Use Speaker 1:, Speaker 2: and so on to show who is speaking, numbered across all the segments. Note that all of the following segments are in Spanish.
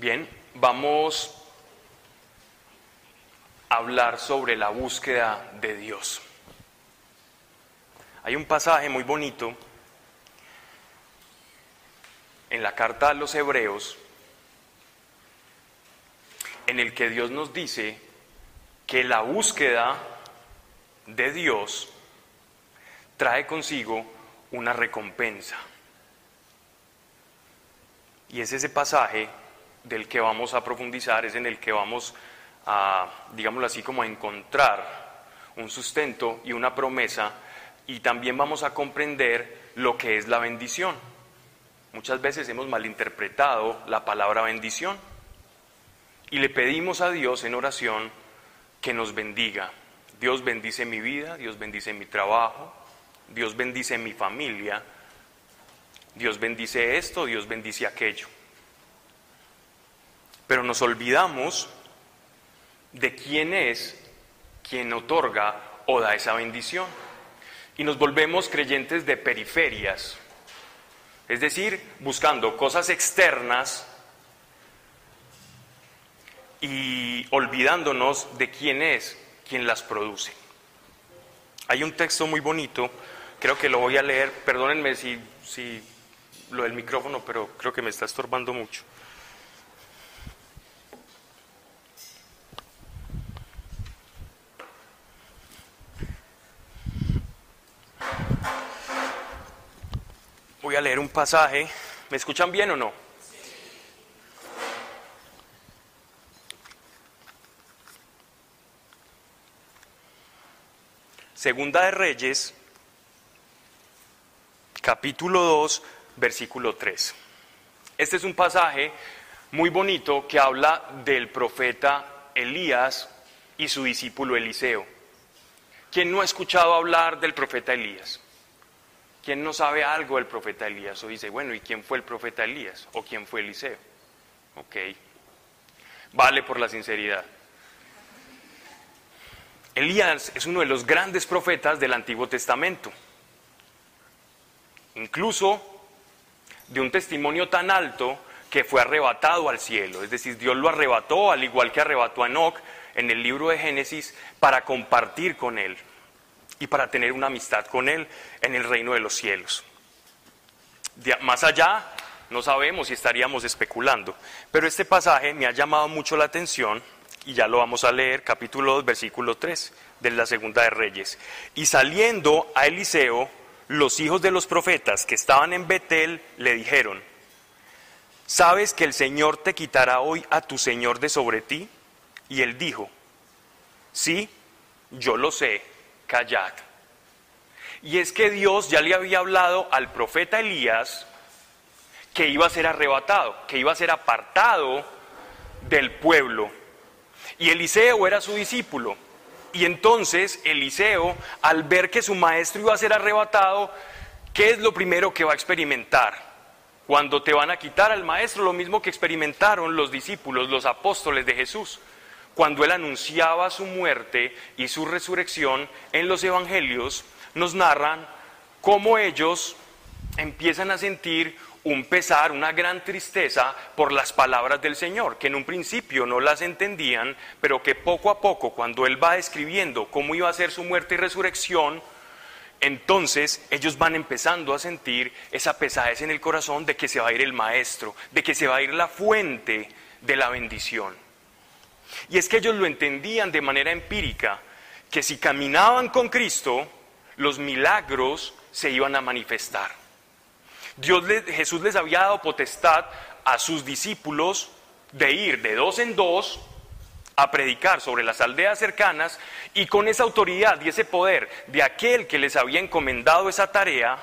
Speaker 1: Bien, vamos a hablar sobre la búsqueda de Dios. Hay un pasaje muy bonito en la carta a los hebreos en el que Dios nos dice que la búsqueda de Dios trae consigo una recompensa. Y es ese pasaje del que vamos a profundizar, es en el que vamos a, digámoslo así, como a encontrar un sustento y una promesa y también vamos a comprender lo que es la bendición. Muchas veces hemos malinterpretado la palabra bendición y le pedimos a Dios en oración que nos bendiga. Dios bendice mi vida, Dios bendice mi trabajo, Dios bendice mi familia, Dios bendice esto, Dios bendice aquello. Pero nos olvidamos de quién es quien otorga o da esa bendición. Y nos volvemos creyentes de periferias, es decir, buscando cosas externas y olvidándonos de quién es quien las produce. Hay un texto muy bonito, creo que lo voy a leer, perdónenme si, si lo del micrófono, pero creo que me está estorbando mucho. A leer un pasaje. ¿Me escuchan bien o no? Segunda de Reyes, capítulo 2, versículo 3. Este es un pasaje muy bonito que habla del profeta Elías y su discípulo Eliseo. ¿Quién no ha escuchado hablar del profeta Elías? ¿Quién no sabe algo del profeta Elías? O dice, bueno, ¿y quién fue el profeta Elías? ¿O quién fue Eliseo? Ok. Vale por la sinceridad. Elías es uno de los grandes profetas del Antiguo Testamento. Incluso de un testimonio tan alto que fue arrebatado al cielo. Es decir, Dios lo arrebató, al igual que arrebató a Enoch en el libro de Génesis, para compartir con él y para tener una amistad con él en el reino de los cielos. más allá, no sabemos si estaríamos especulando, pero este pasaje me ha llamado mucho la atención y ya lo vamos a leer, capítulo 2, versículo 3 de la segunda de Reyes. Y saliendo a Eliseo, los hijos de los profetas que estaban en Betel le dijeron, ¿sabes que el Señor te quitará hoy a tu Señor de sobre ti? Y él dijo, sí, yo lo sé, callad. Y es que Dios ya le había hablado al profeta Elías que iba a ser arrebatado, que iba a ser apartado del pueblo y Eliseo era su discípulo. Y entonces Eliseo, al ver que su maestro iba a ser arrebatado, ¿qué es lo primero que va a experimentar? Cuando te van a quitar al maestro, lo mismo que experimentaron los discípulos, los apóstoles de Jesús. Cuando él anunciaba su muerte y su resurrección en los evangelios, nos narran cómo ellos empiezan a sentir un pesar, una gran tristeza por las palabras del Señor, que en un principio no las entendían, pero que poco a poco, cuando Él va describiendo cómo iba a ser su muerte y resurrección, entonces ellos van empezando a sentir esa pesadez en el corazón de que se va a ir el Maestro, de que se va a ir la fuente de la bendición. Y es que ellos lo entendían de manera empírica, que si caminaban con Cristo, los milagros se iban a manifestar. Dios Jesús les había dado potestad a sus discípulos de ir de dos en dos a predicar sobre las aldeas cercanas y con esa autoridad y ese poder de aquel que les había encomendado esa tarea,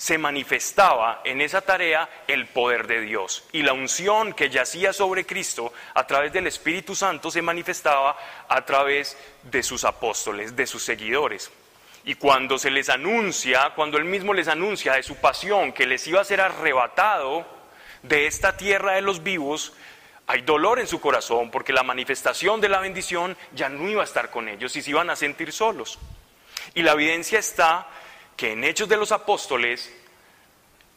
Speaker 1: se manifestaba en esa tarea el poder de Dios. Y la unción que yacía sobre Cristo a través del Espíritu Santo se manifestaba a través de sus apóstoles, de sus seguidores. Y cuando se les anuncia, cuando Él mismo les anuncia de su pasión, que les iba a ser arrebatado de esta tierra de los vivos, hay dolor en su corazón porque la manifestación de la bendición ya no iba a estar con ellos y se iban a sentir solos. Y la evidencia está que en Hechos de los Apóstoles,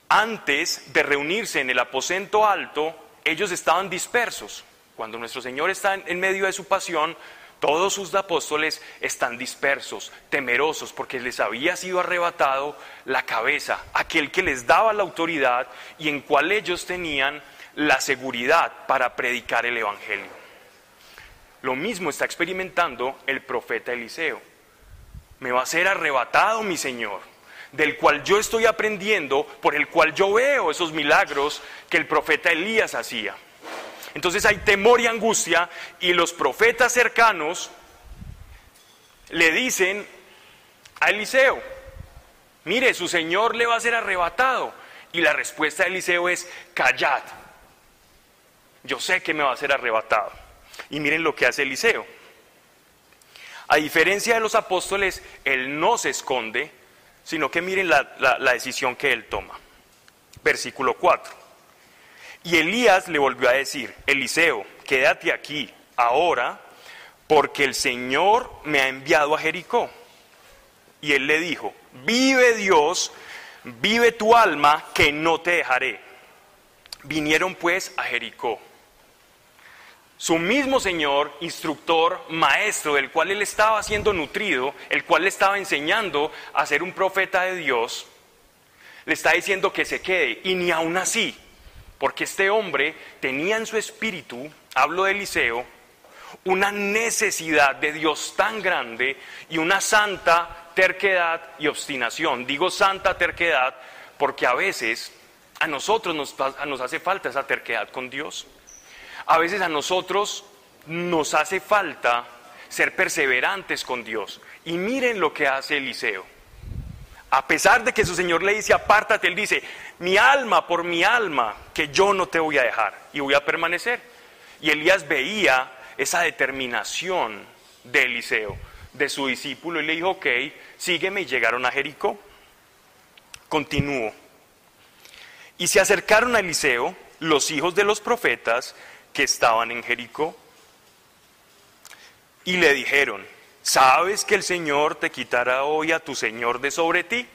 Speaker 1: antes de reunirse en el aposento alto, ellos estaban dispersos. Cuando nuestro Señor está en medio de su pasión, todos sus apóstoles están dispersos, temerosos, porque les había sido arrebatado la cabeza, aquel que les daba la autoridad y en cual ellos tenían la seguridad para predicar el Evangelio. Lo mismo está experimentando el profeta Eliseo. Me va a ser arrebatado mi Señor, del cual yo estoy aprendiendo, por el cual yo veo esos milagros que el profeta Elías hacía. Entonces hay temor y angustia y los profetas cercanos le dicen a Eliseo, mire, su Señor le va a ser arrebatado. Y la respuesta de Eliseo es, callad, yo sé que me va a ser arrebatado. Y miren lo que hace Eliseo. A diferencia de los apóstoles, él no se esconde, sino que miren la, la decisión que él toma. Versículo 4. Y Elías le volvió a decir, Eliseo, quédate aquí ahora, porque el Señor me ha enviado a Jericó. Y él le dijo, vive Dios, vive tu alma, que no te dejaré. Vinieron pues a Jericó. Su mismo Señor, instructor, maestro, del cual él estaba siendo nutrido, el cual le estaba enseñando a ser un profeta de Dios, le está diciendo que se quede. Y ni aún así, porque este hombre tenía en su espíritu, hablo de Eliseo, una necesidad de Dios tan grande y una santa terquedad y obstinación. Digo santa terquedad porque a veces a nosotros nos, nos hace falta esa terquedad con Dios. A veces a nosotros nos hace falta ser perseverantes con Dios. Y miren lo que hace Eliseo. A pesar de que su Señor le dice, apártate, él dice, mi alma por mi alma, que yo no te voy a dejar y voy a permanecer. Y Elías veía esa determinación de Eliseo, de su discípulo, y le dijo, ok, sígueme y llegaron a Jericó. Continúo. Y se acercaron a Eliseo los hijos de los profetas que estaban en Jericó y le dijeron, ¿sabes que el Señor te quitará hoy a tu Señor de sobre ti?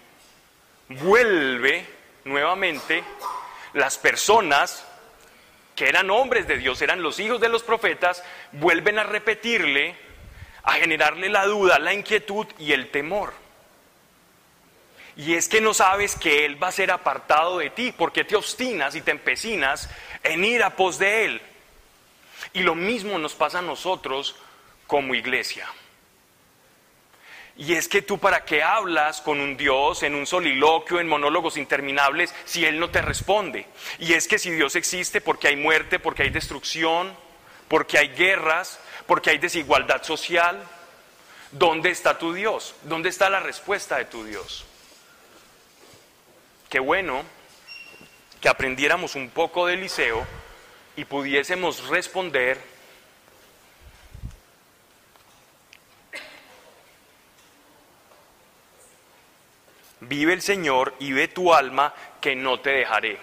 Speaker 1: Vuelve nuevamente las personas que eran hombres de Dios, eran los hijos de los profetas, vuelven a repetirle, a generarle la duda, la inquietud y el temor. Y es que no sabes que Él va a ser apartado de ti, porque te obstinas y te empecinas en ir a pos de Él. Y lo mismo nos pasa a nosotros como iglesia. Y es que tú para qué hablas con un Dios en un soliloquio, en monólogos interminables, si Él no te responde. Y es que si Dios existe porque hay muerte, porque hay destrucción, porque hay guerras, porque hay desigualdad social, ¿dónde está tu Dios? ¿Dónde está la respuesta de tu Dios? Qué bueno que aprendiéramos un poco de Eliseo y pudiésemos responder vive el Señor y ve tu alma que no te dejaré.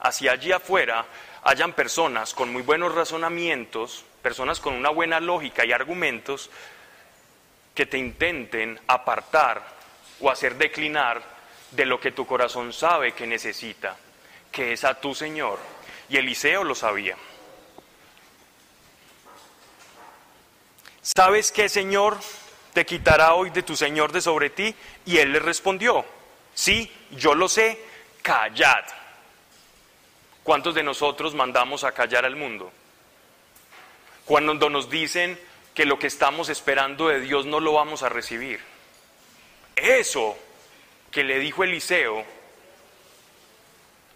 Speaker 1: Hacia allí afuera hayan personas con muy buenos razonamientos, personas con una buena lógica y argumentos que te intenten apartar o hacer declinar de lo que tu corazón sabe que necesita, que es a tu Señor. Y Eliseo lo sabía. ¿Sabes qué, Señor? te quitará hoy de tu Señor de sobre ti? Y él le respondió, sí, yo lo sé, callad. ¿Cuántos de nosotros mandamos a callar al mundo? Cuando nos dicen que lo que estamos esperando de Dios no lo vamos a recibir. Eso que le dijo Eliseo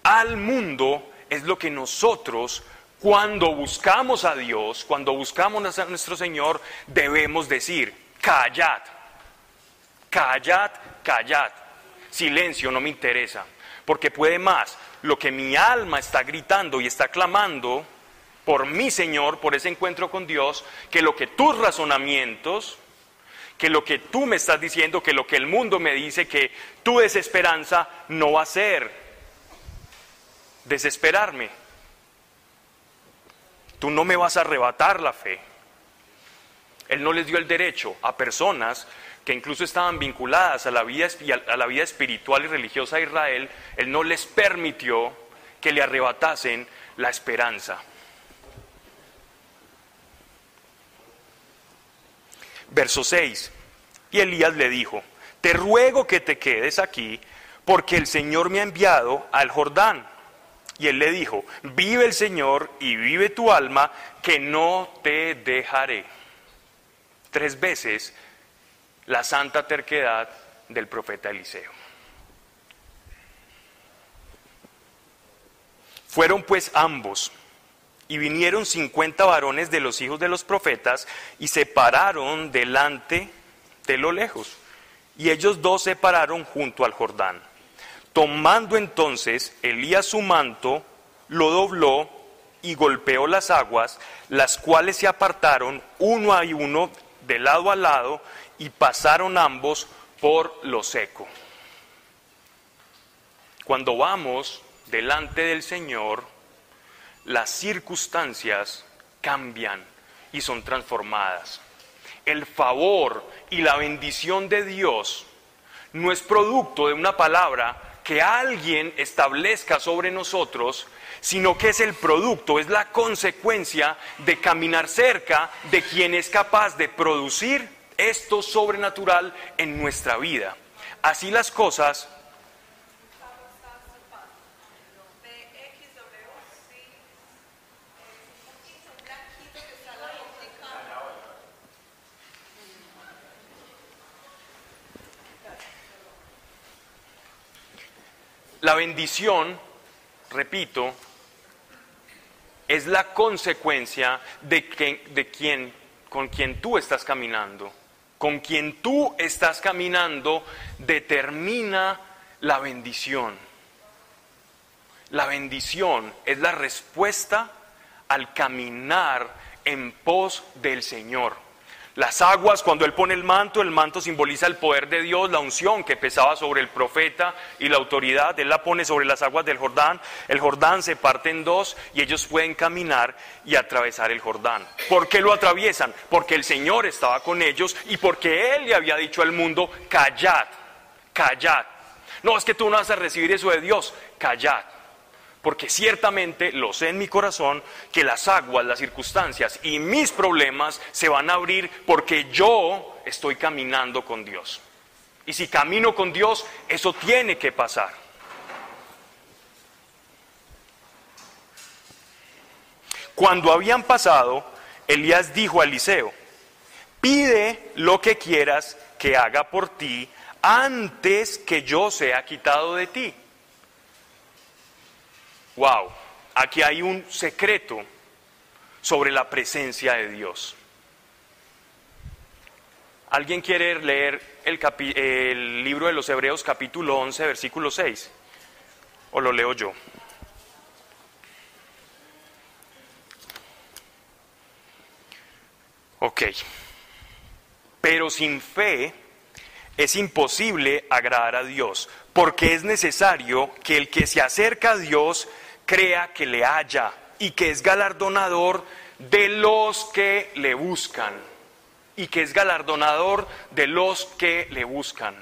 Speaker 1: al mundo es lo que nosotros cuando buscamos a Dios, cuando buscamos a nuestro Señor, debemos decir callad, callad, callad. Silencio no me interesa, porque puede más lo que mi alma está gritando y está clamando por mi Señor, por ese encuentro con Dios, que lo que tus razonamientos, que lo que tú me estás diciendo, que lo que el mundo me dice, que tu desesperanza no va a ser desesperarme. Tú no me vas a arrebatar la fe. Él no les dio el derecho a personas que incluso estaban vinculadas a la vida, a la vida espiritual y religiosa de Israel, Él no les permitió que le arrebatasen la esperanza. Verso 6. Y Elías le dijo, te ruego que te quedes aquí, porque el Señor me ha enviado al Jordán. Y él le dijo, vive el Señor y vive tu alma, que no te dejaré. Tres veces la santa terquedad del profeta Eliseo. Fueron pues ambos y vinieron cincuenta varones de los hijos de los profetas y se pararon delante de lo lejos. Y ellos dos se pararon junto al Jordán. Tomando entonces Elías su manto, lo dobló y golpeó las aguas, las cuales se apartaron uno a uno de lado a lado y pasaron ambos por lo seco. Cuando vamos delante del Señor, las circunstancias cambian y son transformadas. El favor y la bendición de Dios no es producto de una palabra que alguien establezca sobre nosotros, sino que es el producto, es la consecuencia de caminar cerca de quien es capaz de producir esto sobrenatural en nuestra vida. Así las cosas La bendición, repito, es la consecuencia de, de quien, con quien tú estás caminando. Con quien tú estás caminando determina la bendición. La bendición es la respuesta al caminar en pos del Señor. Las aguas, cuando Él pone el manto, el manto simboliza el poder de Dios, la unción que pesaba sobre el profeta y la autoridad. Él la pone sobre las aguas del Jordán. El Jordán se parte en dos y ellos pueden caminar y atravesar el Jordán. ¿Por qué lo atraviesan? Porque el Señor estaba con ellos y porque Él le había dicho al mundo, callad, callad. No, es que tú no vas a recibir eso de Dios, callad porque ciertamente lo sé en mi corazón que las aguas, las circunstancias y mis problemas se van a abrir porque yo estoy caminando con Dios. Y si camino con Dios, eso tiene que pasar. Cuando habían pasado, Elías dijo a Eliseo, pide lo que quieras que haga por ti antes que yo sea quitado de ti. Wow, aquí hay un secreto sobre la presencia de Dios. ¿Alguien quiere leer el, libro de los Hebreos capítulo 11, versículo 6? ¿O lo leo yo? Ok. Pero sin fe es imposible agradar a Dios, porque es necesario que el que se acerca a Dios crea que le haya y que es galardonador de los que le buscan. Y que es galardonador de los que le buscan.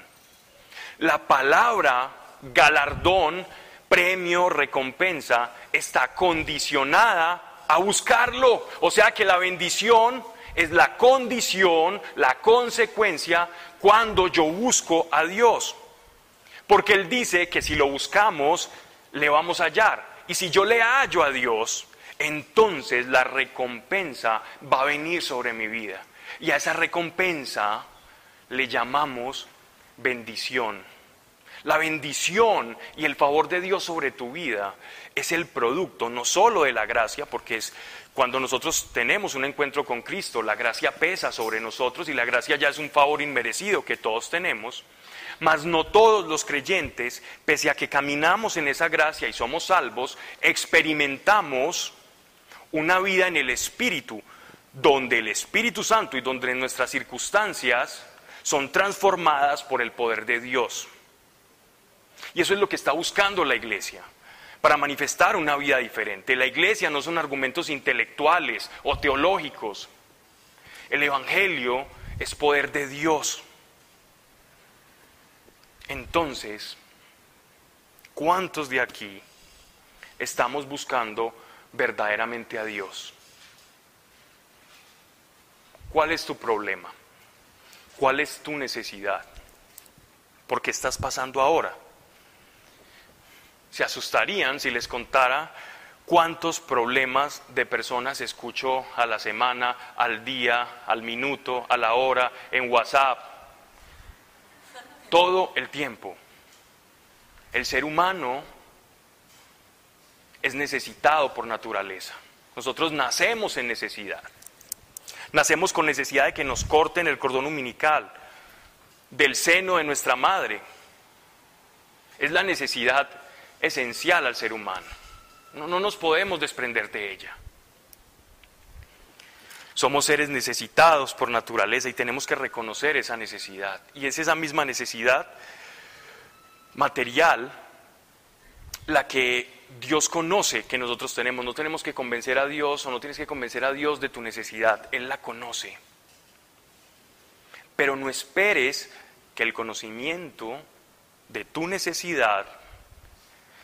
Speaker 1: La palabra galardón, premio, recompensa, está condicionada a buscarlo. O sea que la bendición es la condición, la consecuencia cuando yo busco a Dios. Porque Él dice que si lo buscamos, le vamos a hallar. Y si yo le hallo a Dios, entonces la recompensa va a venir sobre mi vida. Y a esa recompensa le llamamos bendición. La bendición y el favor de Dios sobre tu vida es el producto no solo de la gracia, porque es cuando nosotros tenemos un encuentro con Cristo, la gracia pesa sobre nosotros y la gracia ya es un favor inmerecido que todos tenemos, mas no todos los creyentes, pese a que caminamos en esa gracia y somos salvos, experimentamos una vida en el Espíritu, donde el Espíritu Santo y donde nuestras circunstancias son transformadas por el poder de Dios. Y eso es lo que está buscando la iglesia, para manifestar una vida diferente. La iglesia no son argumentos intelectuales o teológicos. El Evangelio es poder de Dios. Entonces, ¿cuántos de aquí estamos buscando verdaderamente a Dios. ¿Cuál es tu problema? ¿Cuál es tu necesidad? ¿Por qué estás pasando ahora? Se asustarían si les contara cuántos problemas de personas escucho a la semana, al día, al minuto, a la hora, en WhatsApp, todo el tiempo. El ser humano es necesitado por naturaleza. Nosotros nacemos en necesidad. Nacemos con necesidad de que nos corten el cordón umbilical del seno de nuestra madre. Es la necesidad esencial al ser humano. No, no nos podemos desprender de ella. Somos seres necesitados por naturaleza y tenemos que reconocer esa necesidad. Y es esa misma necesidad material la que Dios conoce que nosotros tenemos. No tenemos que convencer a Dios o no tienes que convencer a Dios de tu necesidad. Él la conoce. Pero no esperes que el conocimiento de tu necesidad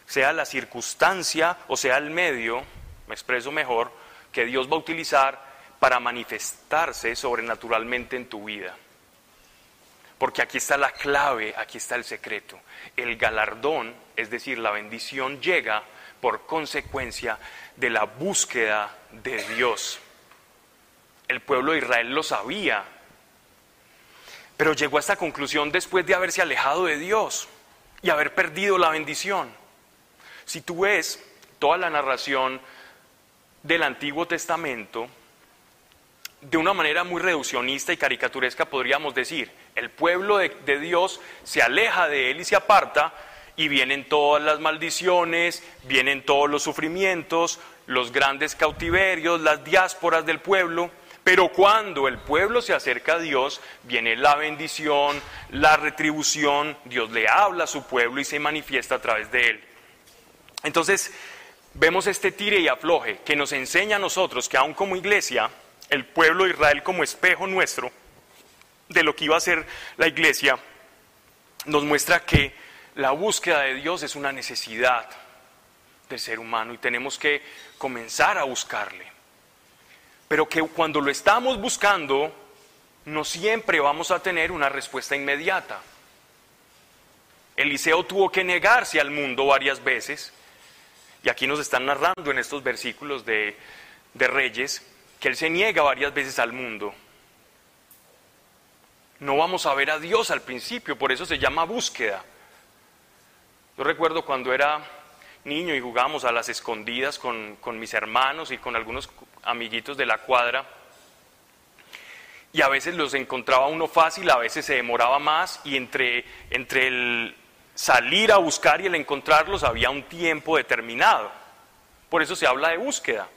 Speaker 1: sea la circunstancia o sea el medio, me expreso mejor, que Dios va a utilizar para manifestarse sobrenaturalmente en tu vida. Porque aquí está la clave, aquí está el secreto. El galardón, es decir, la bendición llega por consecuencia de la búsqueda de Dios. El pueblo de Israel lo sabía, pero llegó a esta conclusión después de haberse alejado de Dios y haber perdido la bendición. Si tú ves toda la narración del Antiguo Testamento, de una manera muy reduccionista y caricaturesca podríamos decir, el pueblo de, Dios se aleja de él y se aparta y vienen todas las maldiciones, vienen todos los sufrimientos, los grandes cautiverios, las diásporas del pueblo, pero cuando el pueblo se acerca a Dios, viene la bendición, la retribución, Dios le habla a su pueblo y se manifiesta a través de él. Entonces, vemos este tire y afloje que nos enseña a nosotros que aún como iglesia, el pueblo de Israel como espejo nuestro de lo que iba a ser la iglesia, nos muestra que la búsqueda de Dios es una necesidad del ser humano y tenemos que comenzar a buscarle pero que cuando lo estamos buscando, no siempre vamos a tener una respuesta inmediata. Eliseo tuvo que negarse al mundo varias veces, y aquí nos están narrando en estos versículos de, de Reyes, que él se niega varias veces al mundo. No vamos a ver a Dios al principio, por eso se llama búsqueda. Yo recuerdo cuando era niño y jugábamos a las escondidas con, mis hermanos y con algunos amiguitos de la cuadra. Y a veces los encontraba uno fácil, a veces se demoraba más y entre, entre el salir a buscar y el encontrarlos había un tiempo determinado. Por eso se habla de búsqueda.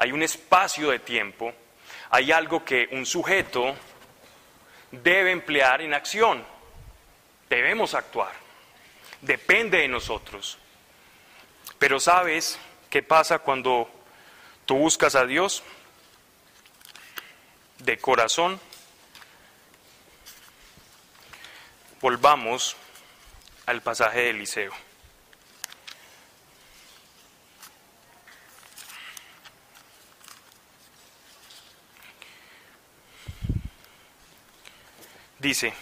Speaker 1: Hay un espacio de tiempo, hay algo que un sujeto debe emplear en acción. Debemos actuar. Depende de nosotros. Pero ¿sabes qué pasa cuando tú buscas a Dios de corazón? Volvamos al pasaje de Eliseo. Dice,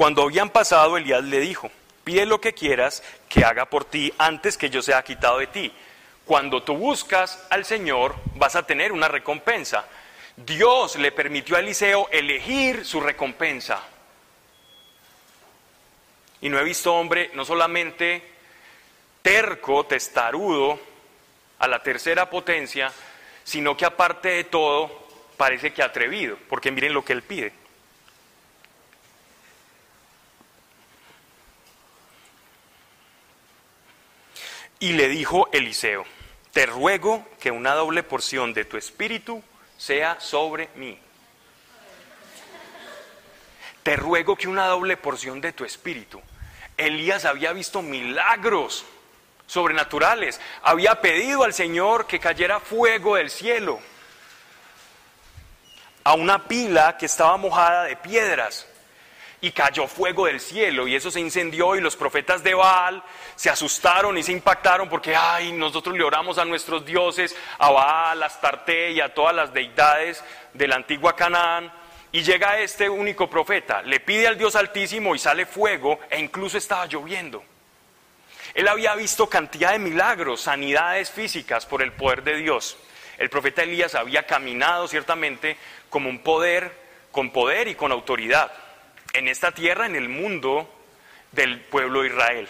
Speaker 1: Cuando habían pasado, Elías le dijo, pide lo que quieras que haga por ti antes que yo sea quitado de ti. Cuando tú buscas al Señor, vas a tener una recompensa. Dios le permitió a Eliseo elegir su recompensa. Y no he visto hombre no solamente terco, testarudo, a la tercera potencia, sino que aparte de todo parece que atrevido, porque miren lo que él pide. Y le dijo Eliseo, te ruego que una doble porción de tu espíritu sea sobre mí. Te ruego que una doble porción de tu espíritu. Elías había visto milagros sobrenaturales, había pedido al Señor que cayera fuego del cielo a una pila que estaba mojada de piedras. y cayó fuego del cielo y eso se incendió y los profetas de Baal se asustaron y se impactaron porque, ay, nosotros le oramos a nuestros dioses, a Baal, a Astarte y a todas las deidades de la antigua Canaán. Y llega este único profeta, le pide al Dios Altísimo y sale fuego e incluso estaba lloviendo. Él había visto cantidad de milagros, sanidades físicas por el poder de Dios. El profeta Elías había caminado ciertamente como un poder, con poder y con autoridad en esta tierra, en el mundo del pueblo de Israel.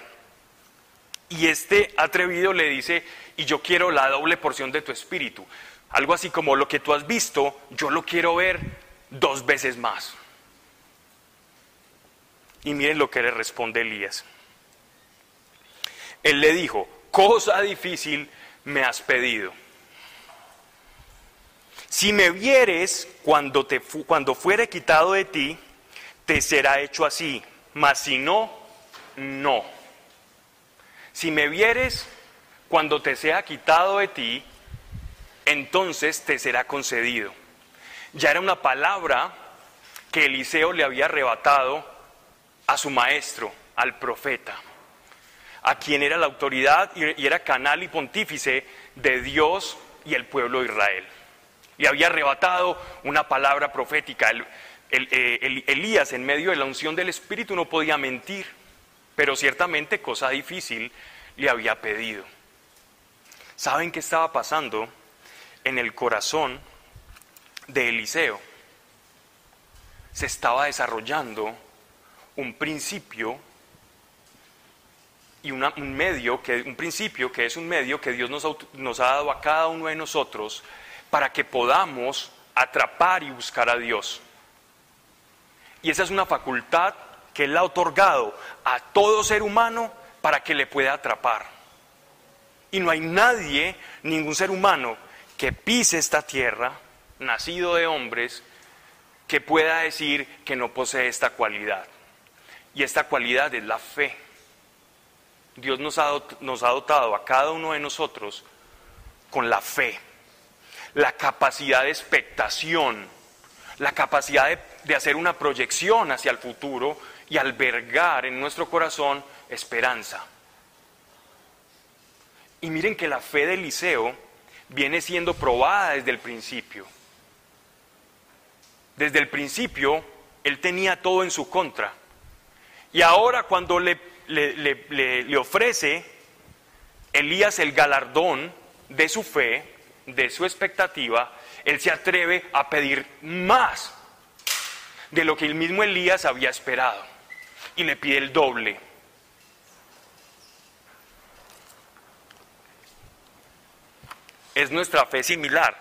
Speaker 1: Y este atrevido le dice, y yo quiero la doble porción de tu espíritu. Algo así como lo que tú has visto, yo lo quiero ver dos veces más. Y miren lo que le responde Elías. Él le dijo, cosa difícil me has pedido. Si me vieres cuando, te, cuando fuere quitado de ti, te será hecho así, mas si no, no. Si me vieres cuando te sea quitado de ti, entonces te será concedido. Ya era una palabra que Eliseo le había arrebatado a su maestro, al profeta, a quien era la autoridad y era canal y pontífice de Dios y el pueblo de Israel. Le había arrebatado una palabra profética. Eh, Elías, en medio de la unción del Espíritu, no podía mentir, pero ciertamente cosa difícil le había pedido. ¿Saben qué estaba pasando en el corazón de Eliseo? Se estaba desarrollando un principio y un medio, que, un principio que es un medio que Dios nos, nos ha dado a cada uno de nosotros para que podamos atrapar y buscar a Dios. Y esa es una facultad que Él ha otorgado a todo ser humano para que le pueda atrapar. Y no hay nadie, ningún ser humano, que pise esta tierra, nacido de hombres, que pueda decir que no posee esta cualidad. Y esta cualidad es la fe. Dios nos ha, dotado a cada uno de nosotros con la fe, la capacidad de expectación, la capacidad de, hacer una proyección hacia el futuro y albergar en nuestro corazón esperanza. Y miren que la fe de Eliseo viene siendo probada desde el principio. Desde el principio, él tenía todo en su contra. Y ahora cuando le, le, ofrece Elías el galardón de su fe, de su expectativa, él se atreve a pedir más de lo que el mismo Elías había esperado y le pide el doble. ¿Es nuestra fe similar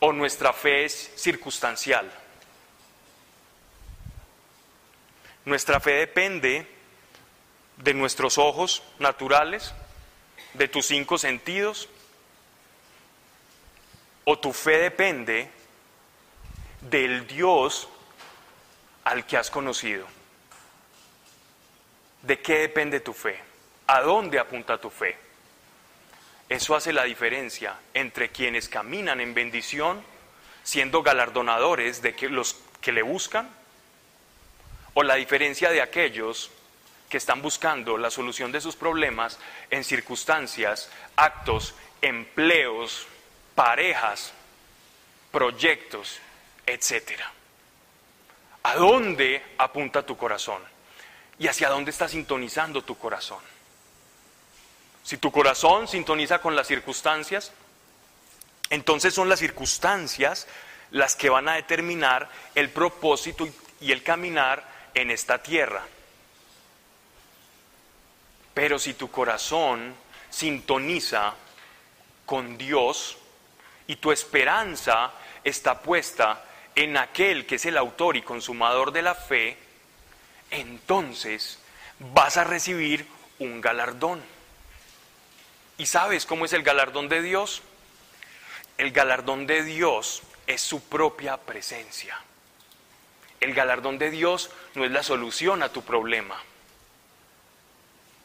Speaker 1: o nuestra fe es circunstancial? Nuestra fe depende de nuestros ojos naturales, de tus cinco sentidos, o tu fe depende del Dios al que has conocido. ¿De qué depende tu fe? ¿A dónde apunta tu fe? Eso hace la diferencia entre quienes caminan en bendición, siendo galardonadores de los que le buscan, o la diferencia de aquellos que están buscando la solución de sus problemas en circunstancias, actos, empleos, parejas, proyectos, etcétera. ¿A dónde apunta tu corazón? ¿Y hacia dónde está sintonizando tu corazón? Si tu corazón sintoniza con las circunstancias, entonces son las circunstancias las que van a determinar el propósito y el caminar en esta tierra. Pero si tu corazón sintoniza con Dios, y tu esperanza está puesta en aquel que es el autor y consumador de la fe, entonces vas a recibir un galardón. ¿Y sabes cómo es el galardón de Dios? El galardón de Dios es su propia presencia. El galardón de Dios no es la solución a tu problema.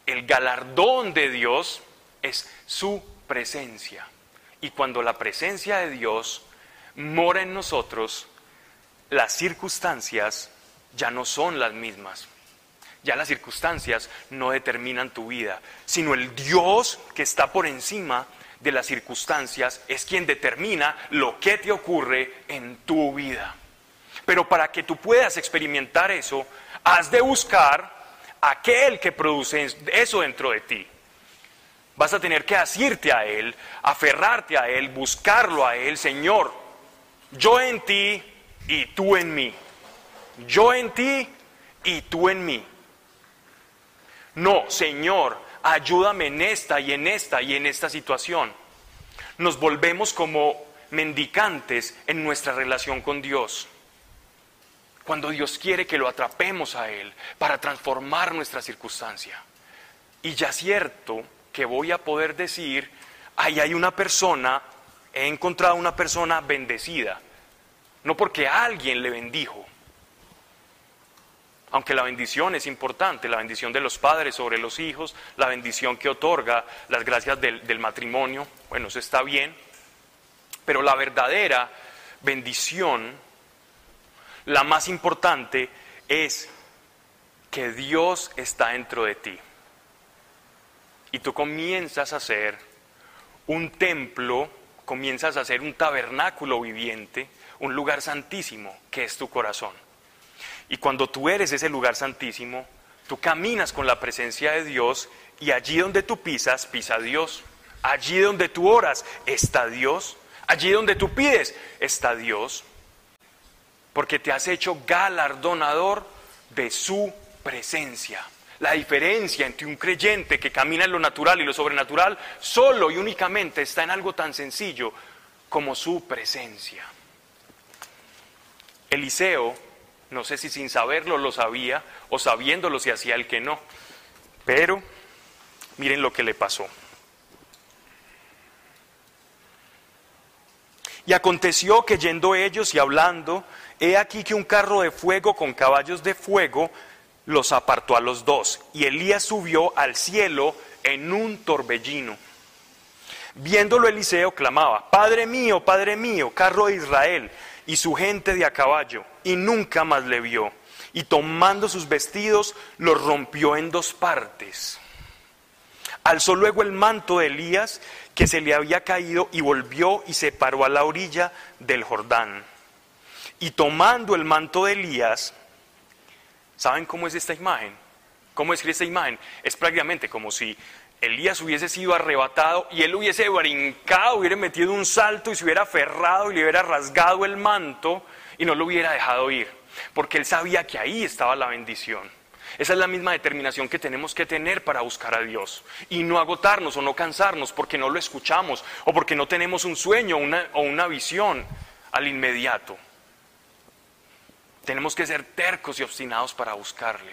Speaker 1: El galardón de Dios es su presencia. Y cuando la presencia de Dios mora en nosotros, las circunstancias ya no son las mismas. Ya las circunstancias no determinan tu vida, sino el Dios que está por encima de las circunstancias es quien determina lo que te ocurre en tu vida. Pero para que tú puedas experimentar eso, has de buscar aquel que produce eso dentro de ti. Vas a tener que asirte a Él, aferrarte a Él, buscarlo a Él, Señor. Yo en ti y tú en mí. Yo en ti y tú en mí. No, Señor, ayúdame en esta y en esta y en esta situación. Nos volvemos como mendicantes en nuestra relación con Dios. Cuando Dios quiere que lo atrapemos a Él para transformar nuestra circunstancia. Y ya cierto que voy a poder decir, ahí hay una persona, he encontrado una persona bendecida. No porque alguien le bendijo, aunque la bendición es importante, la bendición de los padres sobre los hijos, la bendición que otorga las gracias del, matrimonio, bueno, eso está bien, pero la verdadera bendición, la más importante, es que Dios está dentro de ti. Y tú comienzas a ser un templo, comienzas a ser un tabernáculo viviente, un lugar santísimo, que es tu corazón. Y cuando tú eres ese lugar santísimo, tú caminas con la presencia de Dios y allí donde tú pisas, pisa Dios. Allí donde tú oras, está Dios. Allí donde tú pides, está Dios. Porque te has hecho galardonador de su presencia. La diferencia entre un creyente que camina en lo natural y lo sobrenatural solo y únicamente está en algo tan sencillo como su presencia. Eliseo no sé si sin saberlo lo sabía o sabiéndolo si hacía el que no. Pero miren lo que le pasó. Y aconteció que yendo ellos y hablando, he aquí que un carro de fuego con caballos de fuego los apartó a los dos. Y Elías subió al cielo en un torbellino. Viéndolo Eliseo clamaba, Padre mío, Padre mío, carro de Israel, y su gente de a caballo, y nunca más le vio. Y tomando sus vestidos, los rompió en dos partes. Alzó luego el manto de Elías, que se le había caído, y volvió y se paró a la orilla del Jordán. Y tomando el manto de Elías, ¿saben cómo es esta imagen? ¿Cómo es esta imagen? Es prácticamente como si Elías hubiese sido arrebatado y él hubiese brincado, hubiera metido un salto y se hubiera aferrado y le hubiera rasgado el manto y no lo hubiera dejado ir, porque él sabía que ahí estaba la bendición. Esa es la misma determinación que tenemos que tener para buscar a Dios y no agotarnos o no cansarnos porque no lo escuchamos o porque no tenemos un sueño o una visión al inmediato. Tenemos que ser tercos y obstinados para buscarle.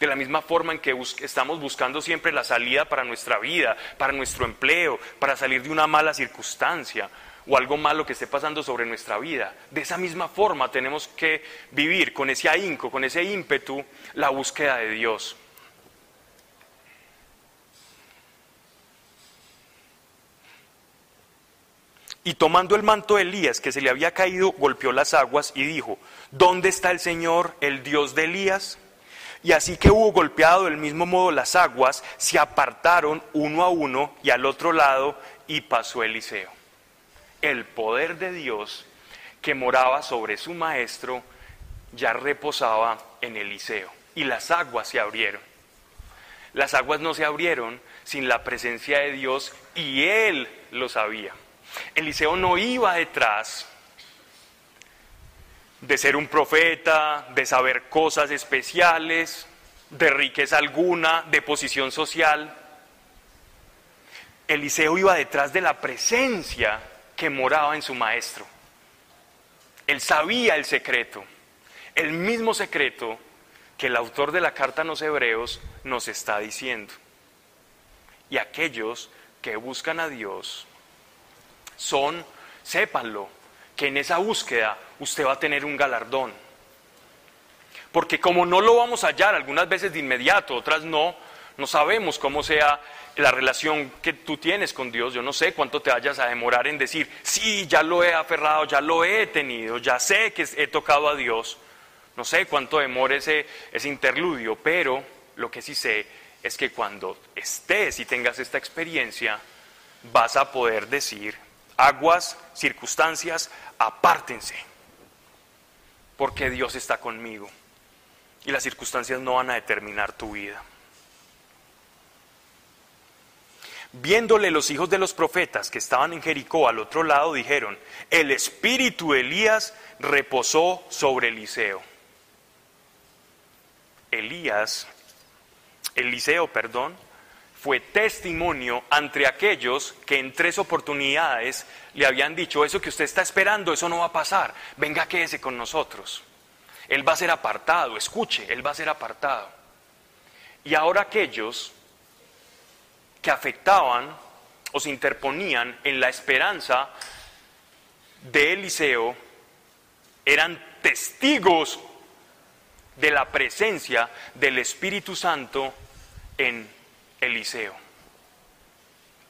Speaker 1: De la misma forma en que estamos buscando siempre la salida para nuestra vida, para nuestro empleo, para salir de una mala circunstancia o algo malo que esté pasando sobre nuestra vida. De esa misma forma tenemos que vivir con ese ahínco, con ese ímpetu, la búsqueda de Dios. Y tomando el manto de Elías que se le había caído, golpeó las aguas y dijo, ¿dónde está el Señor, el Dios de Elías? Y así que hubo golpeado del mismo modo las aguas, se apartaron uno a uno y al otro lado y pasó Eliseo. El poder de Dios que moraba sobre su maestro ya reposaba en Eliseo y las aguas se abrieron. Las aguas no se abrieron sin la presencia de Dios y él lo sabía. Eliseo no iba detrás de ser un profeta, de saber cosas especiales, de riqueza alguna, de posición social. Eliseo iba detrás de la presencia que moraba en su maestro. Él sabía el secreto, el mismo secreto que el autor de la carta a los hebreos nos está diciendo. Y aquellos que buscan a Dios son, sépanlo, que en esa búsqueda usted va a tener un galardón. Porque como no lo vamos a hallar, algunas veces de inmediato, otras no, no sabemos cómo sea la relación que tú tienes con Dios. Yo no sé cuánto te vayas a demorar en decir, sí, ya lo he aferrado, ya lo he tenido, ya sé que he tocado a Dios. No sé cuánto demore ese, ese interludio, pero lo que sí sé es que cuando estés y tengas esta experiencia, vas a poder decir, aguas, circunstancias, apártense, porque Dios está conmigo y las circunstancias no van a determinar tu vida. Viéndole los hijos de los profetas que estaban en Jericó al otro lado, dijeron, el espíritu de Elías reposó sobre Eliseo. Elías, Eliseo, perdón, fue testimonio ante aquellos que en tres oportunidades le habían dicho, eso que usted está esperando, eso no va a pasar, venga, quédese con nosotros. Él va a ser apartado, escuche, Él va a ser apartado. Y ahora aquellos que afectaban o se interponían en la esperanza de Eliseo eran testigos de la presencia del Espíritu Santo en Eliseo.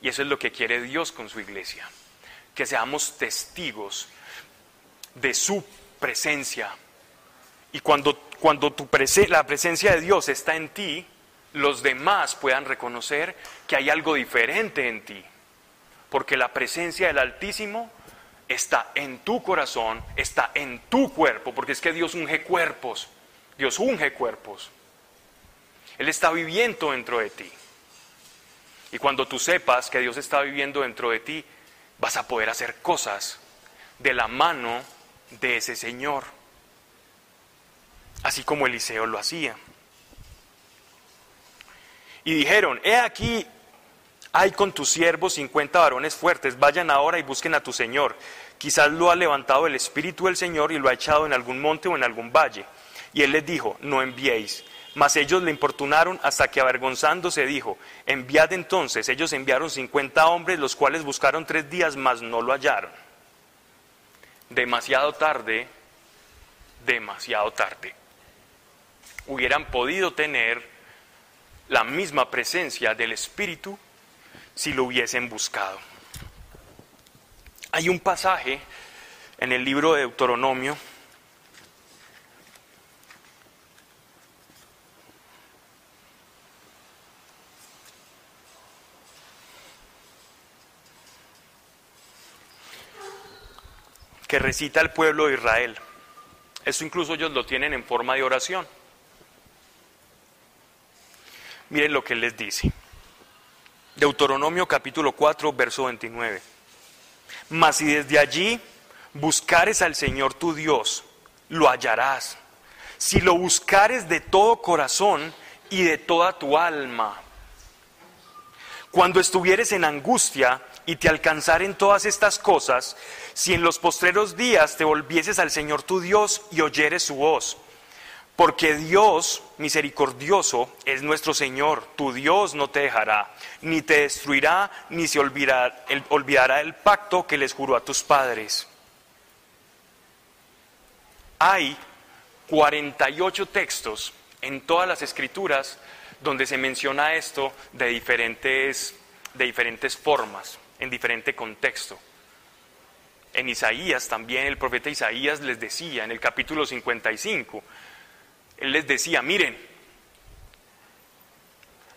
Speaker 1: Y eso es lo que quiere Dios con su iglesia, que seamos testigos de su presencia. Y cuando, cuando tu la presencia de Dios está en ti, los demás puedan reconocer que hay algo diferente en ti. Porque la presencia del Altísimo está en tu corazón, está en tu cuerpo, porque es que Dios unge cuerpos, Dios unge cuerpos. Él está viviendo dentro de ti. Y cuando tú sepas que Dios está viviendo dentro de ti, vas a poder hacer cosas de la mano de ese Señor. Así como Eliseo lo hacía. Y dijeron, he aquí, hay con tus siervos cincuenta varones fuertes, vayan ahora y busquen a tu Señor. Quizás lo ha levantado el Espíritu del Señor y lo ha echado en algún monte o en algún valle. Y él les dijo, no enviéis. Mas ellos le importunaron hasta que avergonzándose dijo, enviad entonces. Ellos enviaron cincuenta hombres, los cuales buscaron tres días, mas no lo hallaron. Demasiado tarde, demasiado tarde. Hubieran podido tener la misma presencia del Espíritu si lo hubiesen buscado. Hay un pasaje en el libro de Deuteronomio que recita el pueblo de Israel. Eso incluso ellos lo tienen en forma de oración. Miren lo que él les dice. Deuteronomio capítulo 4, verso 29. Mas si desde allí buscares al Señor tu Dios, lo hallarás. Si lo buscares de todo corazón y de toda tu alma. Cuando estuvieres en angustia y te alcanzaren todas estas cosas, si en los postreros días te volvieses al Señor tu Dios y oyeres su voz, porque Dios misericordioso es nuestro Señor, tu Dios no te dejará, ni te destruirá, ni se olvidará, el pacto que les juró a tus padres. Hay 48 textos en todas las escrituras donde se menciona esto de diferentes, de diferentes formas, en diferente contexto. En Isaías también el profeta Isaías les decía en el capítulo 55, él les decía, miren,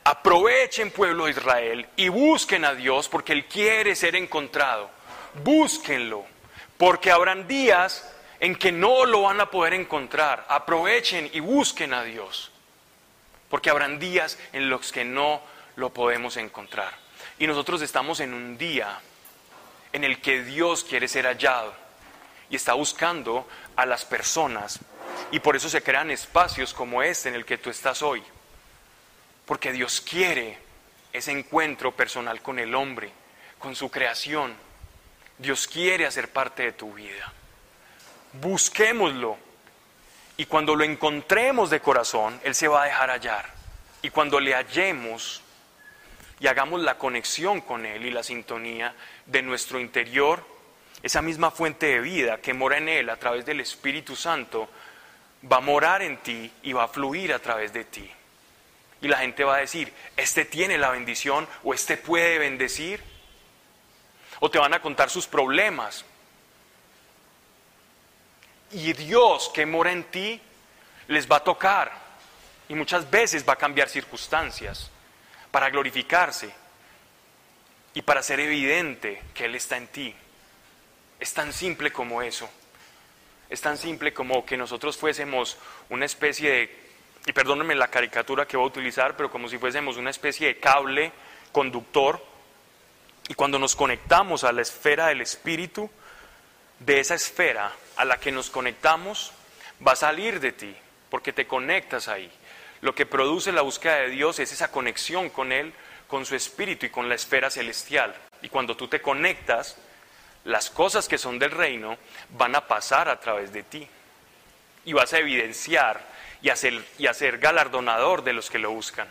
Speaker 1: aprovechen pueblo de Israel y busquen a Dios porque Él quiere ser encontrado. Búsquenlo, porque habrán días en que no lo van a poder encontrar. Aprovechen y busquen a Dios, porque habrán días en los que no lo podemos encontrar. Y nosotros estamos en un día en el que Dios quiere ser hallado y está buscando a las personas y por eso se crean espacios como este en el que tú estás hoy. Porque Dios quiere ese encuentro personal con el hombre, con su creación. Dios quiere hacer parte de tu vida. Busquémoslo. Y cuando lo encontremos de corazón, Él se va a dejar hallar. Y cuando le hallemos y hagamos la conexión con Él y la sintonía de nuestro interior, esa misma fuente de vida que mora en Él a través del Espíritu Santo, va a morar en ti y va a fluir a través de ti. Y la gente va a decir, este tiene la bendición o este puede bendecir. O te van a contar sus problemas. Y Dios que mora en ti les va a tocar y muchas veces va a cambiar circunstancias para glorificarse y para ser evidente que Él está en ti. Es tan simple como eso. Es tan simple como que nosotros fuésemos una especie de, y perdónenme la caricatura que voy a utilizar, pero como si fuésemos una especie de cable conductor, y cuando nos conectamos a la esfera del Espíritu, de esa esfera a la que nos conectamos, va a salir de ti, porque te conectas ahí. Lo que produce la búsqueda de Dios es esa conexión con Él, con su Espíritu y con la esfera celestial. Y cuando tú te conectas, las cosas que son del reino van a pasar a través de ti. Y vas a evidenciar y a ser, y a galardonador de los que lo buscan.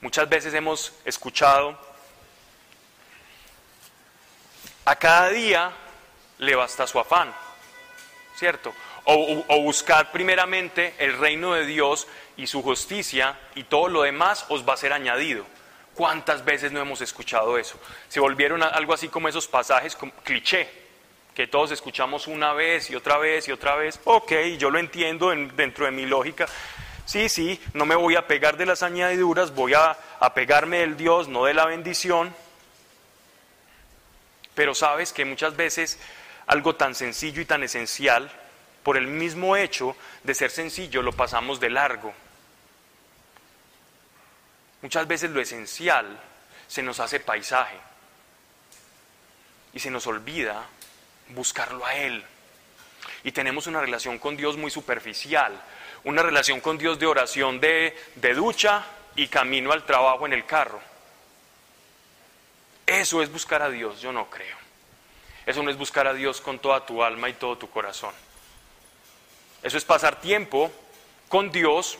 Speaker 1: Muchas veces hemos escuchado, a cada día le basta su afán, ¿cierto? O, buscar primeramente el reino de Dios y su justicia y todo lo demás os va a ser añadido. ¿Cuántas veces no hemos escuchado eso? Se volvieron algo así como esos pasajes cliché, que todos escuchamos una vez y otra vez y otra vez. Ok, yo lo entiendo dentro de mi lógica. Sí, sí, no me voy a pegar de las añadiduras, voy a, a pegarme del Dios, no de la bendición. Pero sabes que muchas veces algo tan sencillo y tan esencial, por el mismo hecho de ser sencillo, lo pasamos de largo. Muchas veces lo esencial se nos hace paisaje y se nos olvida buscarlo a Él. Y tenemos una relación con Dios muy superficial, una relación con Dios de oración de, de ducha y camino al trabajo en el carro. Eso es buscar a Dios, yo no creo. Eso no es buscar a Dios con toda tu alma y todo tu corazón. Eso es pasar tiempo con Dios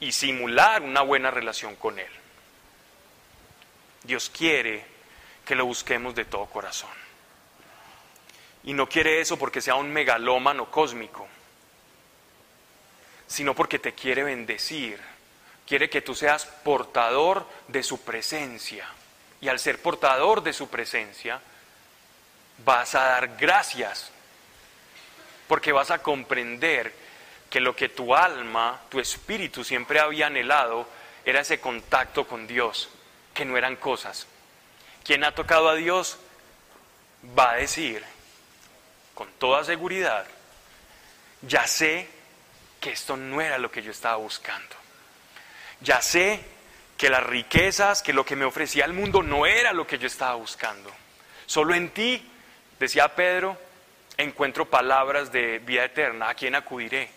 Speaker 1: y simular una buena relación con Él. Dios quiere que lo busquemos de todo corazón. Y no quiere eso porque sea un megalómano cósmico, sino porque te quiere bendecir. Quiere que tú seas portador de su presencia. Y al ser portador de su presencia, vas a dar gracias, porque vas a comprender que lo que tu alma, tu espíritu siempre había anhelado era ese contacto con Dios, que no eran cosas. Quien ha tocado a Dios va a decir con toda seguridad, ya sé que esto no era lo que yo estaba buscando. Ya sé que las riquezas, que lo que me ofrecía el mundo no era lo que yo estaba buscando. Solo en ti, decía Pedro, encuentro palabras de vida eterna. ¿A quién acudiré?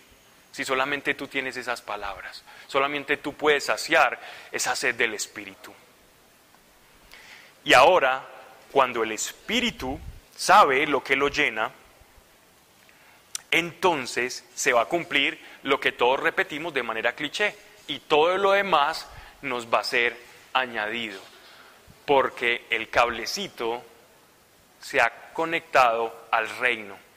Speaker 1: Si solamente tú tienes esas palabras, solamente tú puedes saciar esa sed del Espíritu. Y ahora, cuando el Espíritu sabe lo que lo llena, entonces se va a cumplir lo que todos repetimos de manera cliché y todo lo demás nos va a ser añadido, porque el cablecito se ha conectado al reino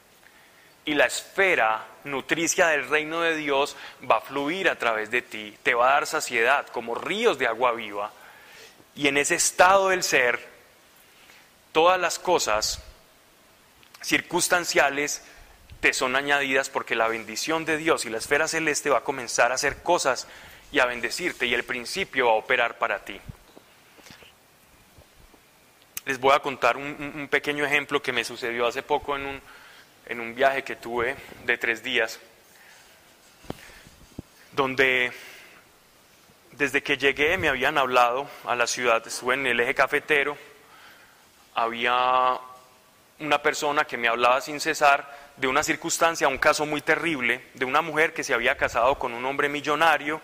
Speaker 1: y la esfera nutricia del reino de Dios va a fluir a través de ti, te va a dar saciedad como ríos de agua viva. Y en ese estado del ser, todas las cosas circunstanciales te son añadidas porque la bendición de Dios y la esfera celeste va a comenzar a hacer cosas y a bendecirte y el principio va a operar para ti. Les voy a contar un, un pequeño ejemplo que me sucedió hace poco en un, en un viaje que tuve de tres días, donde desde que llegué me habían hablado a la ciudad, estuve en el eje cafetero, había una persona que me hablaba sin cesar de una circunstancia, un caso muy terrible, de una mujer que se había casado con un hombre millonario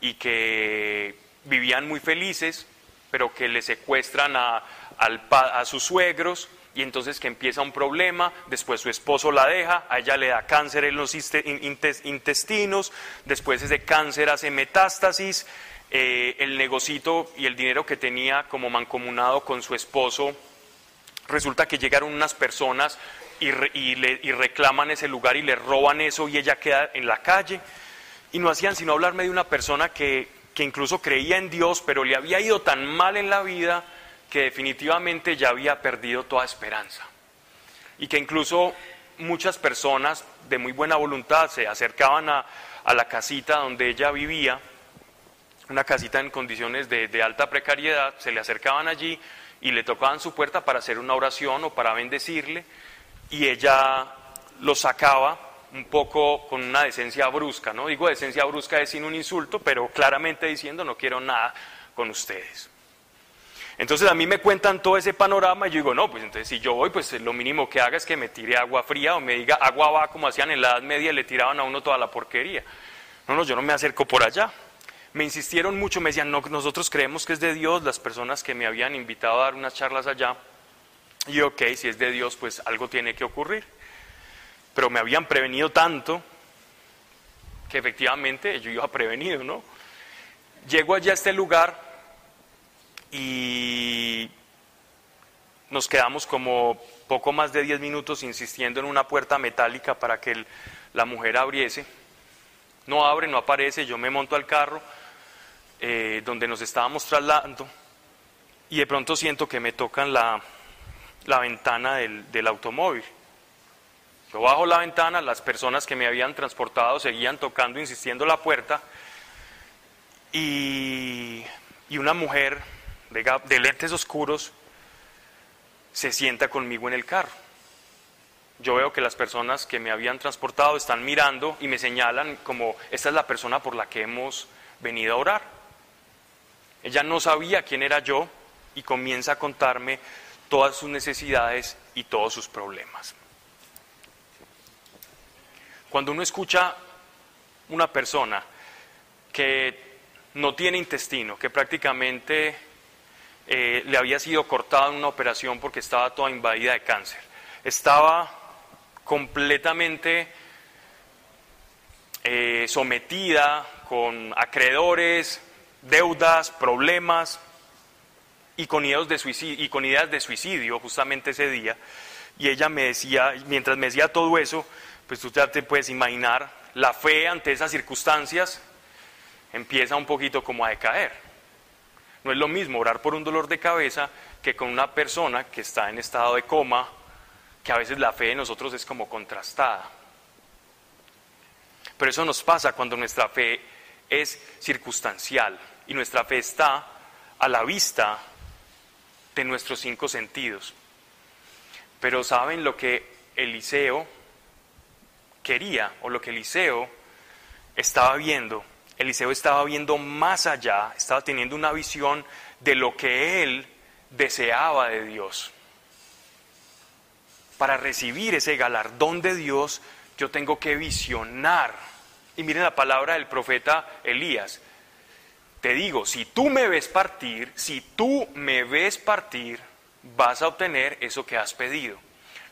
Speaker 1: y que vivían muy felices, pero que le secuestran a, a sus suegros y entonces que empieza un problema, después su esposo la deja, a ella le da cáncer en los intestinos, después ese cáncer hace metástasis, eh, el negocito y el dinero que tenía como mancomunado con su esposo, resulta que llegaron unas personas y, reclaman ese lugar y le roban eso y ella queda en la calle. Y no hacían sino hablarme de una persona que, que incluso creía en Dios, pero le había ido tan mal en la vida que definitivamente ya había perdido toda esperanza y que incluso muchas personas de muy buena voluntad se acercaban a, a la casita donde ella vivía, una casita en condiciones de, de alta precariedad, se le acercaban allí y le tocaban su puerta para hacer una oración o para bendecirle y ella lo sacaba un poco con una decencia brusca, ¿no? Digo decencia brusca es sin un insulto, pero claramente diciendo no quiero nada con ustedes. Entonces a mí me cuentan todo ese panorama y yo digo, no, pues entonces si yo voy, pues lo mínimo que haga es que me tire agua fría o me diga agua va como hacían en la Edad Media le tiraban a uno toda la porquería. No, no, yo no me acerco por allá. Me insistieron mucho, me decían, no, nosotros creemos que es de Dios, las personas que me habían invitado a dar unas charlas allá. Y ok, si es de Dios, pues algo tiene que ocurrir pero me habían prevenido tanto que efectivamente yo iba prevenido, ¿no? Llego allá a este lugar y nos quedamos como poco más de 10 minutos insistiendo en una puerta metálica para que la mujer abriese. No abre, no aparece, yo me monto al carro eh, donde nos estábamos trasladando y de pronto siento que me tocan la, ventana del automóvil. Yo bajo la ventana, las personas que me habían transportado seguían tocando, insistiendo la puerta, y, una mujer de, lentes oscuros se sienta conmigo en el carro. Yo veo que las personas que me habían transportado están mirando y me señalan como, esta es la persona por la que hemos venido a orar. Ella no sabía quién era yo y comienza a contarme todas sus necesidades y todos sus problemas. Cuando uno escucha una persona que no tiene intestino, que prácticamente eh, le había sido cortada en una operación porque estaba toda invadida de cáncer, estaba completamente eh, sometida con acreedores, deudas, problemas y con, ideas de suicidio, y con ideas de suicidio justamente ese día. Y ella me decía, mientras me decía todo eso, pues tú te puedes imaginar, la fe ante esas circunstancias empieza un poquito como a decaer. No es lo mismo orar por un dolor de cabeza que con una persona que está en estado de coma, que a veces la fe de nosotros es como contrastada. Pero eso nos pasa cuando nuestra fe es circunstancial y nuestra fe está a la vista de nuestros cinco sentidos. Pero ¿saben lo que Eliseo quería o lo que Eliseo estaba viendo. Eliseo estaba viendo más allá, estaba teniendo una visión de lo que él deseaba de Dios. Para recibir ese galardón de Dios, yo tengo que visionar. Y miren la palabra del profeta Elías. Te digo, si tú me ves partir, si tú me ves partir, vas a obtener eso que has pedido.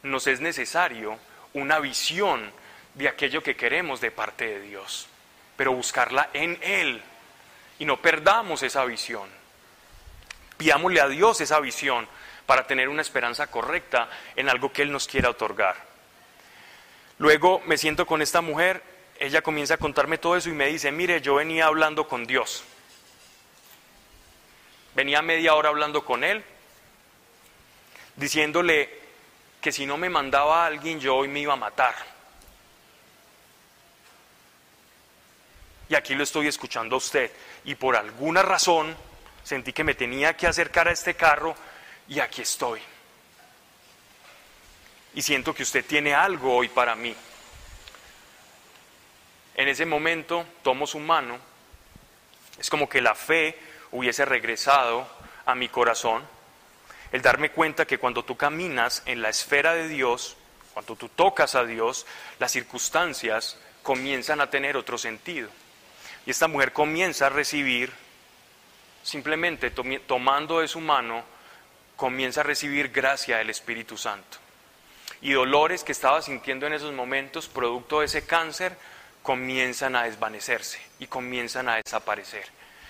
Speaker 1: Nos es necesario una visión de aquello que queremos de parte de Dios, pero buscarla en Él y no perdamos esa visión. Pidámosle a Dios esa visión para tener una esperanza correcta en algo que Él nos quiera otorgar. Luego me siento con esta mujer, ella comienza a contarme todo eso y me dice, mire, yo venía hablando con Dios. Venía media hora hablando con Él, diciéndole que si no me mandaba a alguien yo hoy me iba a matar. Y aquí lo estoy escuchando a usted. Y por alguna razón sentí que me tenía que acercar a este carro y aquí estoy. Y siento que usted tiene algo hoy para mí. En ese momento tomo su mano, es como que la fe hubiese regresado a mi corazón, el darme cuenta que cuando tú caminas en la esfera de Dios, cuando tú tocas a Dios, las circunstancias comienzan a tener otro sentido. Y esta mujer comienza a recibir, simplemente tomando de su mano, comienza a recibir gracia del Espíritu Santo. Y dolores que estaba sintiendo en esos momentos, producto de ese cáncer, comienzan a desvanecerse y comienzan a desaparecer.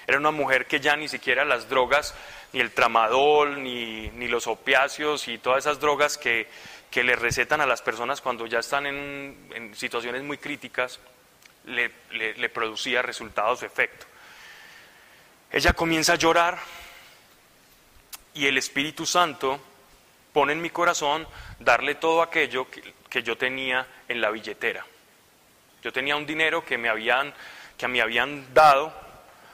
Speaker 1: Era una mujer que ya ni siquiera las drogas, ni el tramadol, ni, los opiáceos y todas esas drogas que, que le recetan a las personas cuando ya están en, en situaciones muy críticas, le, producía resultados o efecto. Ella comienza a llorar y el Espíritu Santo pone en mi corazón darle todo aquello que, yo tenía en la billetera. Yo tenía un dinero que me habían, que me habían dado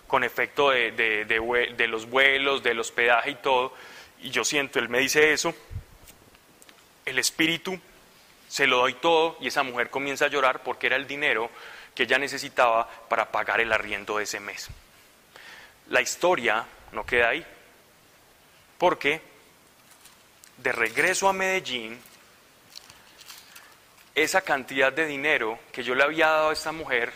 Speaker 1: con efecto de, de los vuelos, del hospedaje y todo, y yo siento, él me dice eso, el espíritu se lo doy todo y esa mujer comienza a llorar porque era el dinero que ella necesitaba para pagar el arriendo de ese mes. La historia no queda ahí, porque de regreso a Medellín, esa cantidad de dinero que yo le había dado a esta mujer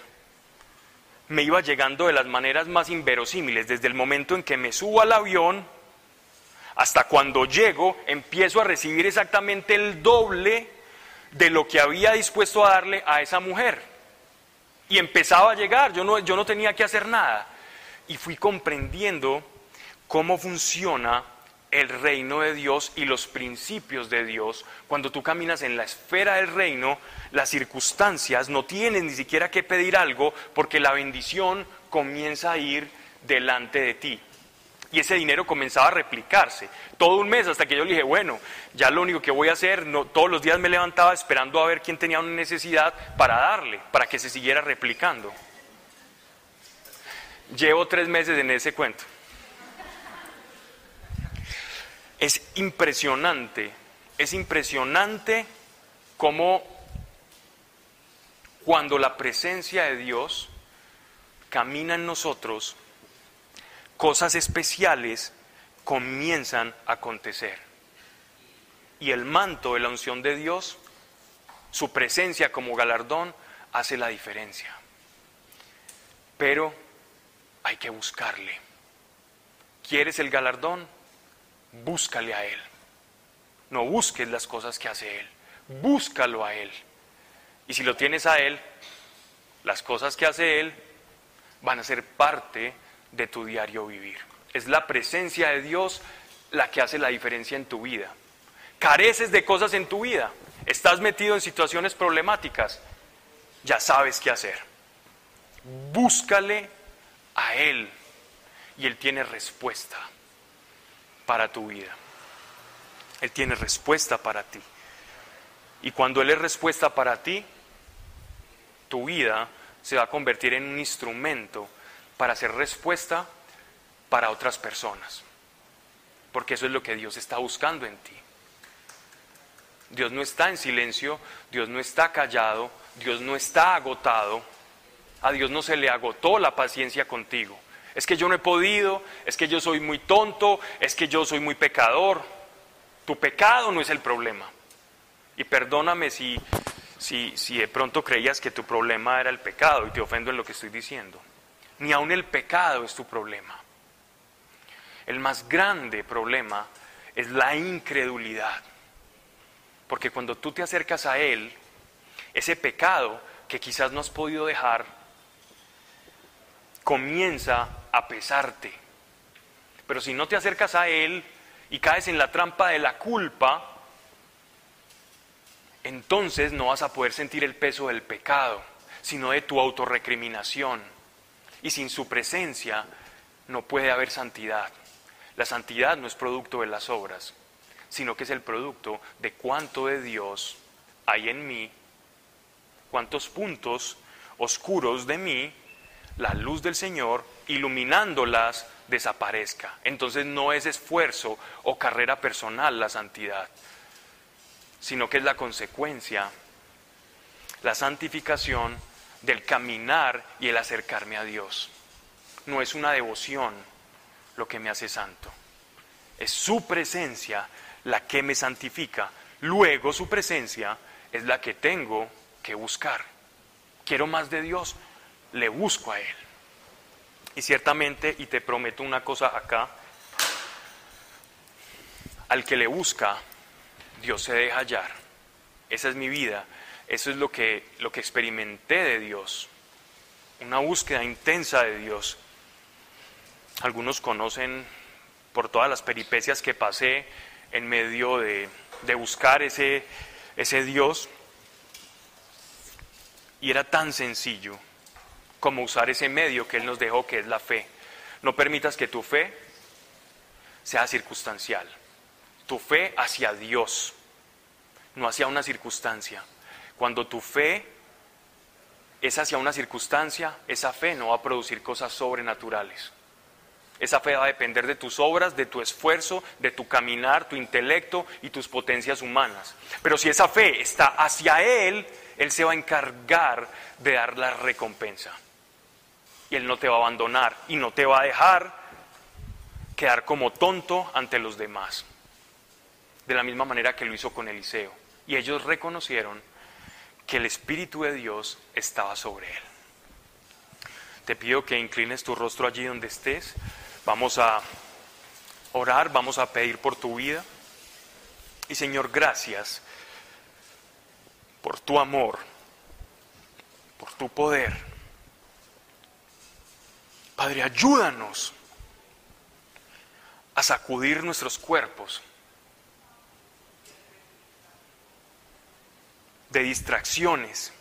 Speaker 1: me iba llegando de las maneras más inverosímiles, desde el momento en que me subo al avión hasta cuando llego, empiezo a recibir exactamente el doble de lo que había dispuesto a darle a esa mujer. Y empezaba a llegar, yo no, yo no tenía que hacer nada. Y fui comprendiendo cómo funciona el reino de Dios y los principios de Dios. Cuando tú caminas en la esfera del reino, las circunstancias no tienen ni siquiera que pedir algo porque la bendición comienza a ir delante de ti. Y ese dinero comenzaba a replicarse todo un mes hasta que yo le dije, bueno, ya lo único que voy a hacer, no, todos los días me levantaba esperando a ver quién tenía una necesidad para darle, para que se siguiera replicando. Llevo tres meses en ese cuento. Es impresionante, es impresionante cómo cuando la presencia de Dios camina en nosotros, cosas especiales comienzan a acontecer. Y el manto de la unción de Dios, su presencia como galardón, hace la diferencia. Pero hay que buscarle. ¿Quieres el galardón? Búscale a Él. No busques las cosas que hace Él. Búscalo a Él. Y si lo tienes a Él, las cosas que hace Él van a ser parte de tu diario vivir. Es la presencia de Dios la que hace la diferencia en tu vida. Careces de cosas en tu vida, estás metido en situaciones problemáticas, ya sabes qué hacer. Búscale a Él y Él tiene respuesta para tu vida. Él tiene respuesta para ti. Y cuando Él es respuesta para ti, tu vida se va a convertir en un instrumento para hacer respuesta para otras personas. Porque eso es lo que Dios está buscando en ti. Dios no está en silencio, Dios no está callado, Dios no está agotado. A Dios no se le agotó la paciencia contigo. Es que yo no he podido, es que yo soy muy tonto, es que yo soy muy pecador. Tu pecado no es el problema. Y perdóname si, si, si de pronto creías que tu problema era el pecado y te ofendo en lo que estoy diciendo ni aun el pecado es tu problema. El más grande problema es la incredulidad. Porque cuando tú te acercas a Él, ese pecado que quizás no has podido dejar, comienza a pesarte. Pero si no te acercas a Él y caes en la trampa de la culpa, entonces no vas a poder sentir el peso del pecado, sino de tu autorrecriminación y sin su presencia no puede haber santidad. La santidad no es producto de las obras, sino que es el producto de cuánto de Dios hay en mí, cuántos puntos oscuros de mí, la luz del Señor, iluminándolas, desaparezca. Entonces no es esfuerzo o carrera personal la santidad, sino que es la consecuencia, la santificación del caminar y el acercarme a Dios. No es una devoción lo que me hace santo. Es su presencia la que me santifica. Luego su presencia es la que tengo que buscar. Quiero más de Dios, le busco a Él. Y ciertamente, y te prometo una cosa acá, al que le busca, Dios se deja hallar. Esa es mi vida eso es lo que, lo que experimenté de Dios, una búsqueda intensa de Dios. Algunos conocen por todas las peripecias que pasé en medio de, de buscar ese, ese Dios. Y era tan sencillo como usar ese medio que Él nos dejó, que es la fe. No permitas que tu fe sea circunstancial. Tu fe hacia Dios, no hacia una circunstancia. Cuando tu fe es hacia una circunstancia, esa fe no va a producir cosas sobrenaturales. Esa fe va a depender de tus obras, de tu esfuerzo, de tu caminar, tu intelecto y tus potencias humanas. Pero si esa fe está hacia Él, Él se va a encargar de dar la recompensa. Y Él no te va a abandonar y no te va a dejar quedar como tonto ante los demás. De la misma manera que lo hizo con Eliseo. Y ellos reconocieron que el Espíritu de Dios estaba sobre él. Te pido que inclines tu rostro allí donde estés. Vamos a orar, vamos a pedir por tu vida. Y Señor, gracias por tu amor, por tu poder. Padre, ayúdanos a sacudir nuestros cuerpos de distracciones,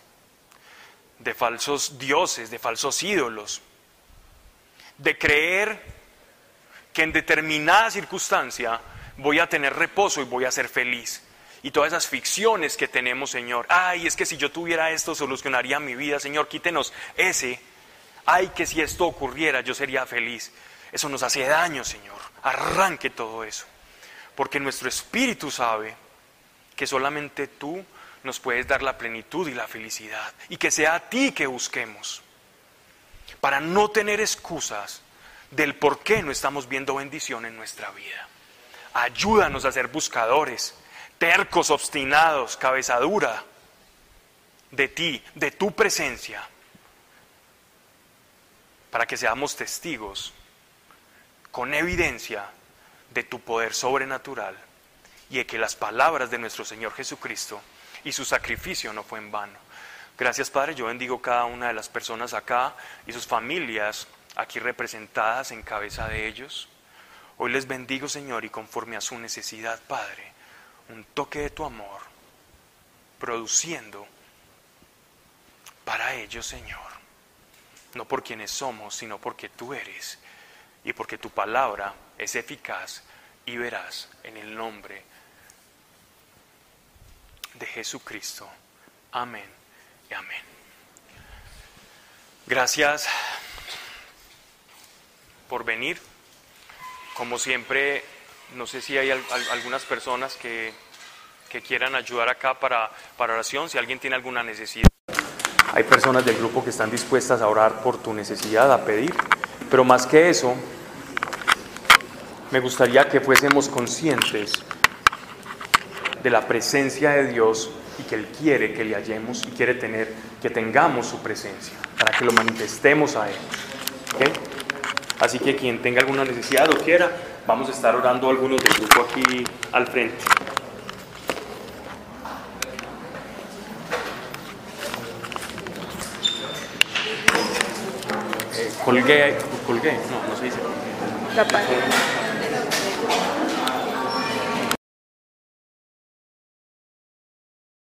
Speaker 1: de falsos dioses, de falsos ídolos, de creer que en determinada circunstancia voy a tener reposo y voy a ser feliz. Y todas esas ficciones que tenemos, Señor. Ay, es que si yo tuviera esto solucionaría mi vida, Señor, quítenos ese. Ay, que si esto ocurriera yo sería feliz. Eso nos hace daño, Señor. Arranque todo eso. Porque nuestro espíritu sabe que solamente tú nos puedes dar la plenitud y la felicidad. Y que sea a ti que busquemos. Para no tener excusas del por qué no estamos viendo bendición en nuestra vida. Ayúdanos a ser buscadores, tercos, obstinados, cabeza dura de ti, de tu presencia, para que seamos testigos con evidencia de tu poder sobrenatural y de que las palabras de nuestro Señor Jesucristo y su sacrificio no fue en vano. Gracias Padre, yo bendigo cada una de las personas acá y sus familias aquí representadas en cabeza de ellos. Hoy les bendigo, Señor, y conforme a su necesidad, Padre, un toque de tu amor, produciendo para ellos, Señor, no por quienes somos, sino porque tú eres y porque tu palabra es eficaz y verás en el nombre de Jesucristo. Amén y amén. Gracias por venir. Como siempre, no sé si hay algunas personas que, que, quieran ayudar acá para, para oración, si alguien tiene alguna necesidad. Hay personas del grupo que están dispuestas a orar por tu necesidad, a pedir, pero más que eso, me gustaría que fuésemos conscientes de la presencia de Dios y que Él quiere que le hallemos y quiere tener, que tengamos su presencia, para que lo manifestemos a Él. Así que quien tenga alguna necesidad o quiera, vamos a estar orando algunos del grupo aquí al frente. Eh, colgué, colgué, no, no se dice.